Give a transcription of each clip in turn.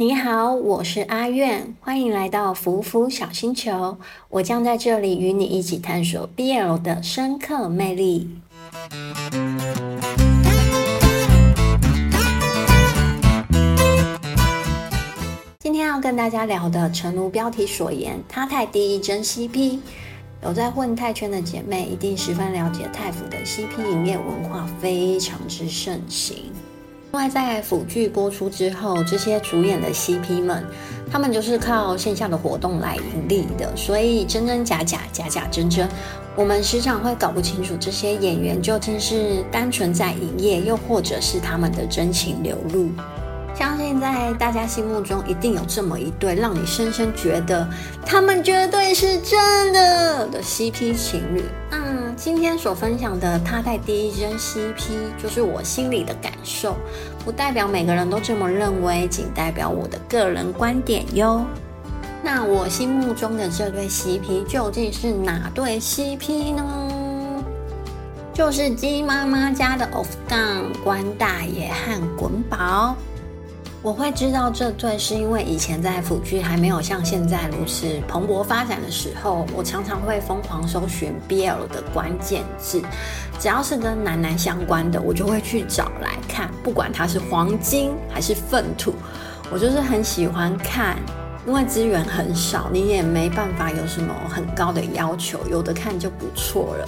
你好，我是阿苑，欢迎来到福福小星球。我将在这里与你一起探索 BL 的深刻魅力。今天要跟大家聊的，诚如标题所言，他太第一真 CP。有在混泰圈的姐妹，一定十分了解泰服的 CP 营业文化非常之盛行。另外，在腐剧播出之后，这些主演的 CP 们，他们就是靠线下的活动来盈利的，所以真真假假，假假真真，我们时常会搞不清楚这些演员究竟是单纯在营业，又或者是他们的真情流露。相信在大家心目中，一定有这么一对，让你深深觉得他们绝对是真的的 CP 情侣。嗯今天所分享的他在第一针 CP，就是我心里的感受，不代表每个人都这么认为，仅代表我的个人观点哟。那我心目中的这对 CP 究竟是哪对 CP 呢？就是鸡妈妈家的 Off Down 关大爷和滚宝。我会知道这对，是因为以前在腐剧还没有像现在如此蓬勃发展的时候，我常常会疯狂搜寻 BL 的关键字，只要是跟男男相关的，我就会去找来看，不管它是黄金还是粪土，我就是很喜欢看，因为资源很少，你也没办法有什么很高的要求，有的看就不错了。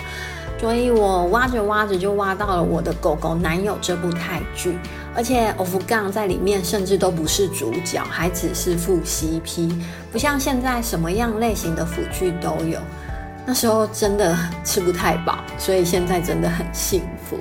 所以我挖着挖着就挖到了我的狗狗男友这部泰剧，而且 Off 杠在里面甚至都不是主角，还只是副 CP，不像现在什么样类型的腐剧都有。那时候真的吃不太饱，所以现在真的很幸福。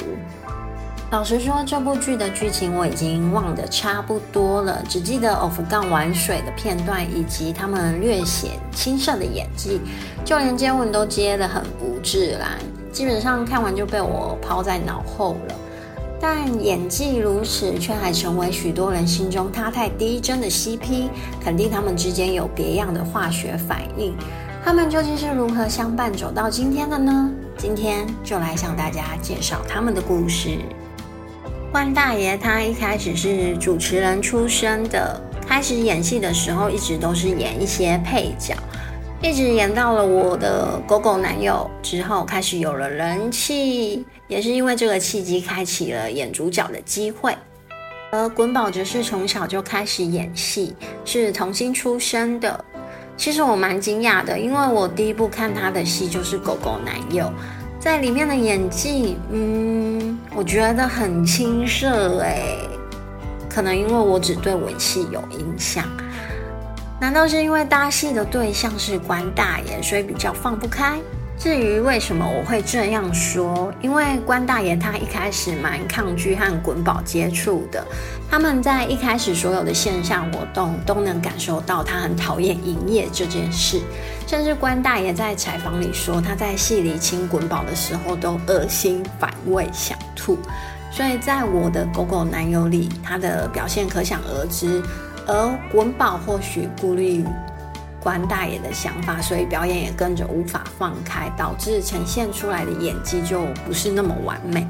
老实说，这部剧的剧情我已经忘得差不多了，只记得 Off 杠玩水的片段以及他们略显青涩的演技，就连接吻都接得很不自然。基本上看完就被我抛在脑后了，但演技如此，却还成为许多人心中他太低真的 CP，肯定他们之间有别样的化学反应。他们究竟是如何相伴走到今天的呢？今天就来向大家介绍他们的故事。关大爷他一开始是主持人出身的，开始演戏的时候一直都是演一些配角。一直演到了我的狗狗男友之后，开始有了人气，也是因为这个契机开启了演主角的机会。而滚宝则是从小就开始演戏，是童星出身的。其实我蛮惊讶的，因为我第一部看他的戏就是《狗狗男友》，在里面的演技，嗯，我觉得很青涩哎，可能因为我只对吻戏有印象。难道是因为搭戏的对象是关大爷，所以比较放不开？至于为什么我会这样说，因为关大爷他一开始蛮抗拒和滚宝接触的，他们在一开始所有的线下活动都能感受到他很讨厌营业这件事，甚至关大爷在采访里说他在戏里亲滚宝的时候都恶心反胃想吐，所以在我的狗狗男友里，他的表现可想而知。而滚宝或许顾虑于关大爷的想法，所以表演也跟着无法放开，导致呈现出来的演技就不是那么完美。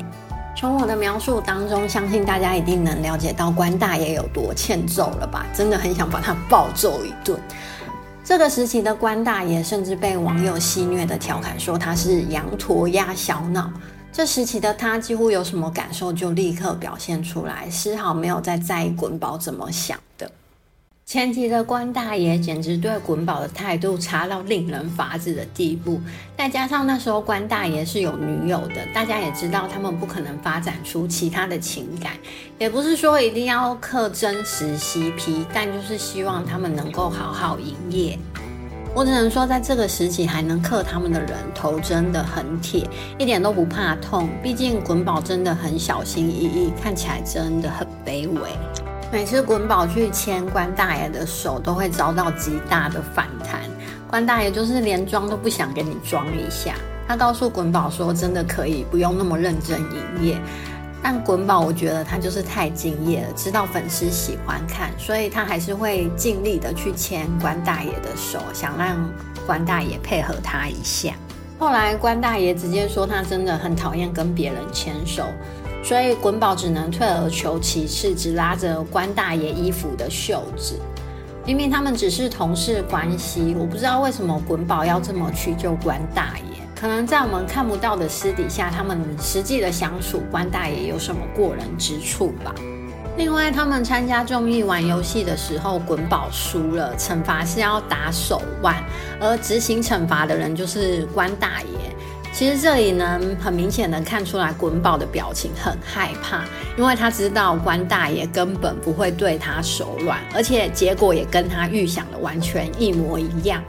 从我的描述当中，相信大家一定能了解到关大爷有多欠揍了吧？真的很想把他暴揍一顿。这个时期的关大爷甚至被网友戏谑的调侃说他是羊驼压小脑。这时期的他几乎有什么感受就立刻表现出来，丝毫没有在在意滚宝怎么想的。前期的关大爷简直对滚宝的态度差到令人发指的地步，再加上那时候关大爷是有女友的，大家也知道他们不可能发展出其他的情感，也不是说一定要刻真实 CP，但就是希望他们能够好好营业。我只能说，在这个时期还能克他们的人头真的很铁，一点都不怕痛。毕竟滚宝真的很小心翼翼，看起来真的很卑微。每次滚宝去牵关大爷的手，都会遭到极大的反弹。关大爷就是连装都不想给你装一下。他告诉滚宝说：“真的可以不用那么认真营业。”但滚宝我觉得他就是太敬业了，知道粉丝喜欢看，所以他还是会尽力的去牵关大爷的手，想让关大爷配合他一下。后来关大爷直接说他真的很讨厌跟别人牵手。所以滚宝只能退而求其次，只拉着关大爷衣服的袖子。明明他们只是同事关系，我不知道为什么滚宝要这么去救关大爷。可能在我们看不到的私底下，他们实际的相处，关大爷有什么过人之处吧？另外，他们参加综艺玩游戏的时候，滚宝输了，惩罚是要打手腕，而执行惩罚的人就是关大爷。其实这里呢，很明显能看出来滚宝的表情很害怕，因为他知道关大爷根本不会对他手软，而且结果也跟他预想的完全一模一样。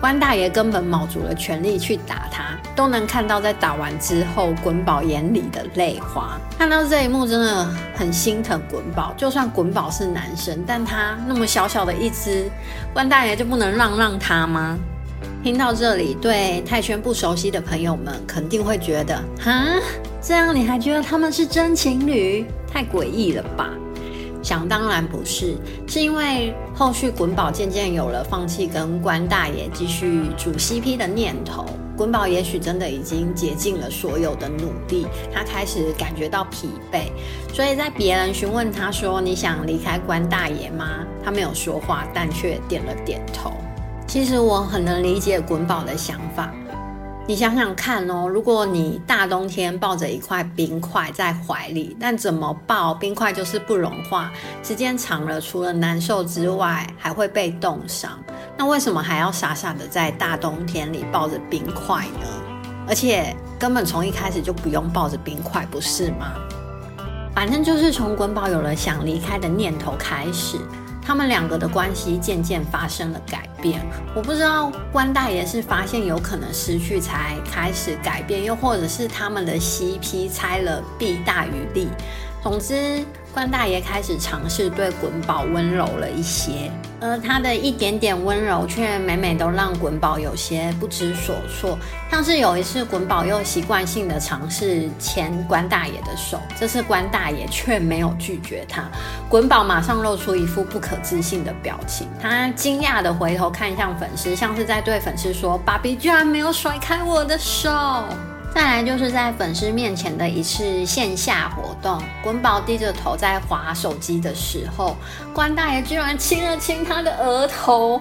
关大爷根本卯足了全力去打他，都能看到在打完之后滚宝眼里的泪花。看到这一幕真的很心疼滚宝，就算滚宝是男生，但他那么小小的一只，关大爷就不能让让他吗？听到这里，对泰圈不熟悉的朋友们肯定会觉得，哈，这样你还觉得他们是真情侣？太诡异了吧？想当然不是，是因为后续滚宝渐渐有了放弃跟关大爷继续组 CP 的念头。滚宝也许真的已经竭尽了所有的努力，他开始感觉到疲惫，所以在别人询问他说：“你想离开关大爷吗？”他没有说话，但却点了点头。其实我很能理解滚宝的想法，你想想看哦，如果你大冬天抱着一块冰块在怀里，但怎么抱冰块就是不融化，时间长了除了难受之外，还会被冻伤。那为什么还要傻傻的在大冬天里抱着冰块呢？而且根本从一开始就不用抱着冰块，不是吗？反正就是从滚宝有了想离开的念头开始。他们两个的关系渐渐发生了改变，我不知道关大爷是发现有可能失去才开始改变，又或者是他们的 CP 拆了弊大于利。总之。关大爷开始尝试对滚宝温柔了一些，而他的一点点温柔却每每都让滚宝有些不知所措。像是有一次，滚宝又习惯性的尝试牵关大爷的手，这次关大爷却没有拒绝他。滚宝马上露出一副不可置信的表情，他惊讶的回头看向粉丝，像是在对粉丝说：“爸比居然没有甩开我的手。”再来就是在粉丝面前的一次线下活动，滚宝低着头在划手机的时候，关大爷居然亲了亲他的额头，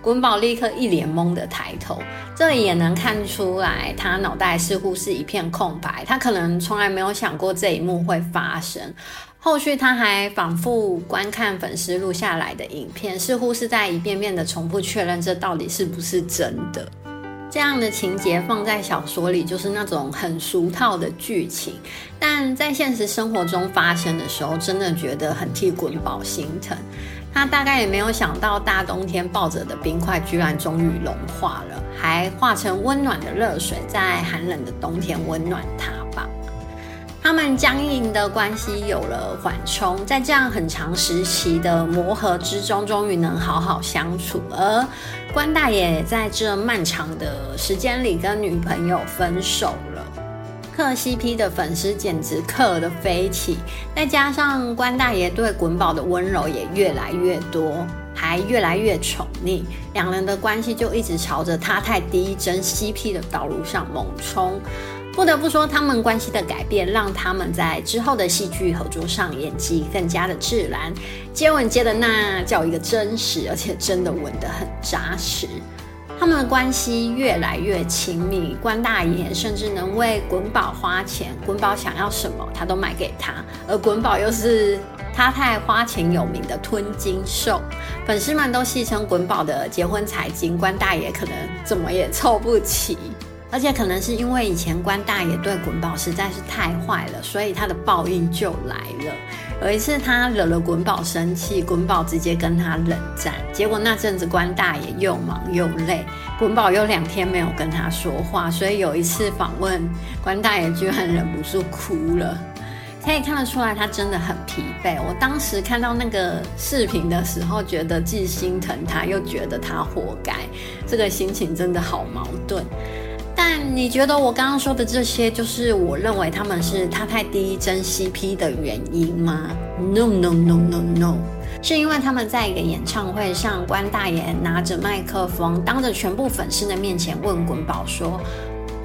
滚宝立刻一脸懵的抬头，这里也能看出来他脑袋似乎是一片空白，他可能从来没有想过这一幕会发生。后续他还反复观看粉丝录下来的影片，似乎是在一遍遍的重复确认这到底是不是真的。这样的情节放在小说里就是那种很俗套的剧情，但在现实生活中发生的时候，真的觉得很替滚宝心疼。他大概也没有想到，大冬天抱着的冰块居然终于融化了，还化成温暖的热水，在寒冷的冬天温暖他。他们僵硬的关系有了缓冲，在这样很长时期的磨合之中，终于能好好相处。而关大爷在这漫长的时间里跟女朋友分手了，磕 CP 的粉丝简直磕的飞起。再加上关大爷对滚宝的温柔也越来越多，还越来越宠溺，两人的关系就一直朝着他太第一真 CP 的道路上猛冲。不得不说，他们关系的改变让他们在之后的戏剧合作上演技更加的自然，接吻接的那叫一个真实，而且真的吻得很扎实。他们的关系越来越亲密，关大爷甚至能为滚宝花钱，滚宝想要什么他都买给他，而滚宝又是他太花钱有名的吞金兽，粉丝们都戏称滚宝的结婚财金，关大爷可能怎么也凑不齐。而且可能是因为以前关大爷对滚宝实在是太坏了，所以他的报应就来了。有一次他惹了滚宝生气，滚宝直接跟他冷战。结果那阵子关大爷又忙又累，滚宝有两天没有跟他说话，所以有一次访问关大爷居然忍不住哭了。可以看得出来他真的很疲惫。我当时看到那个视频的时候，觉得既心疼他，又觉得他活该，这个心情真的好矛盾。但你觉得我刚刚说的这些，就是我认为他们是他太第一真 CP 的原因吗？No No No No No，是因为他们在一个演唱会上，关大爷拿着麦克风，当着全部粉丝的面前问滚宝说：“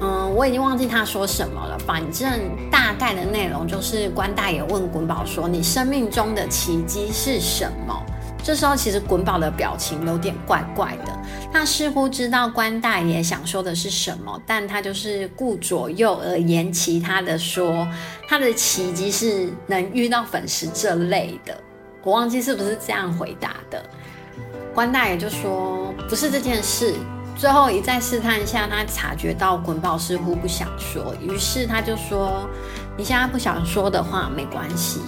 嗯，我已经忘记他说什么了。反正大概的内容就是关大爷问滚宝说：“你生命中的奇迹是什么？”这时候其实滚宝的表情有点怪怪的，他似乎知道关大爷想说的是什么，但他就是顾左右而言其他的说，他的奇迹是能遇到粉丝这类的。我忘记是不是这样回答的。关大爷就说不是这件事。最后一再试探一下，他察觉到滚宝似乎不想说，于是他就说：“你现在不想说的话没关系，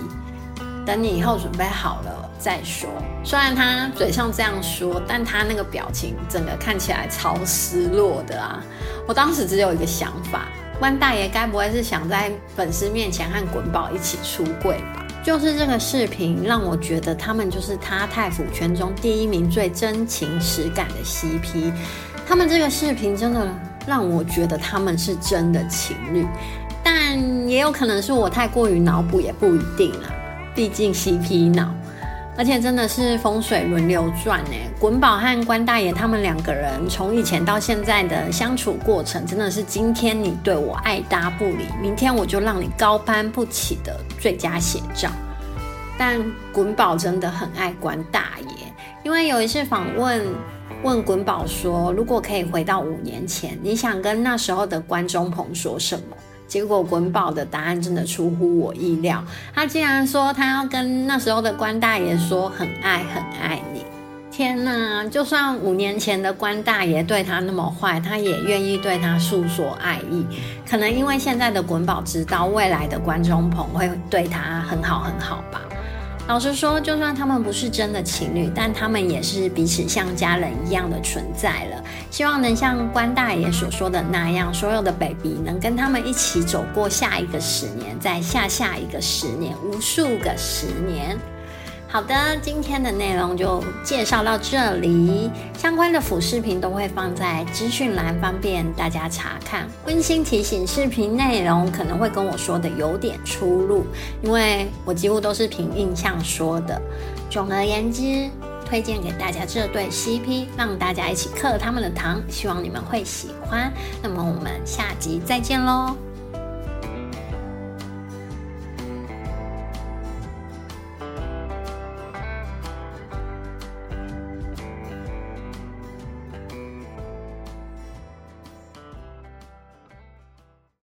等你以后准备好了再说。”虽然他嘴上这样说，但他那个表情整个看起来超失落的啊！我当时只有一个想法：关大爷该不会是想在粉丝面前和滚宝一起出柜吧？就是这个视频让我觉得他们就是他太府圈中第一名最真情实感的 CP。他们这个视频真的让我觉得他们是真的情侣，但也有可能是我太过于脑补，也不一定啊。毕竟 CP 脑，而且真的是风水轮流转哎。滚宝和关大爷他们两个人从以前到现在的相处过程，真的是今天你对我爱搭不理，明天我就让你高攀不起的最佳写照。但滚宝真的很爱关大爷，因为有一次访问。问滚宝说：“如果可以回到五年前，你想跟那时候的关中鹏说什么？”结果滚宝的答案真的出乎我意料，他竟然说他要跟那时候的关大爷说：“很爱很爱你。”天呐！就算五年前的关大爷对他那么坏，他也愿意对他诉说爱意。可能因为现在的滚宝知道未来的关中鹏会对他很好很好吧。老实说，就算他们不是真的情侣，但他们也是彼此像家人一样的存在了。希望能像关大爷所说的那样，所有的 baby 能跟他们一起走过下一个十年，再下下一个十年，无数个十年。好的，今天的内容就介绍到这里。相关的辅视频都会放在资讯栏，方便大家查看。温馨提醒：视频内容可能会跟我说的有点出入，因为我几乎都是凭印象说的。总而言之，推荐给大家这对 CP，让大家一起嗑他们的糖，希望你们会喜欢。那么我们下集再见喽！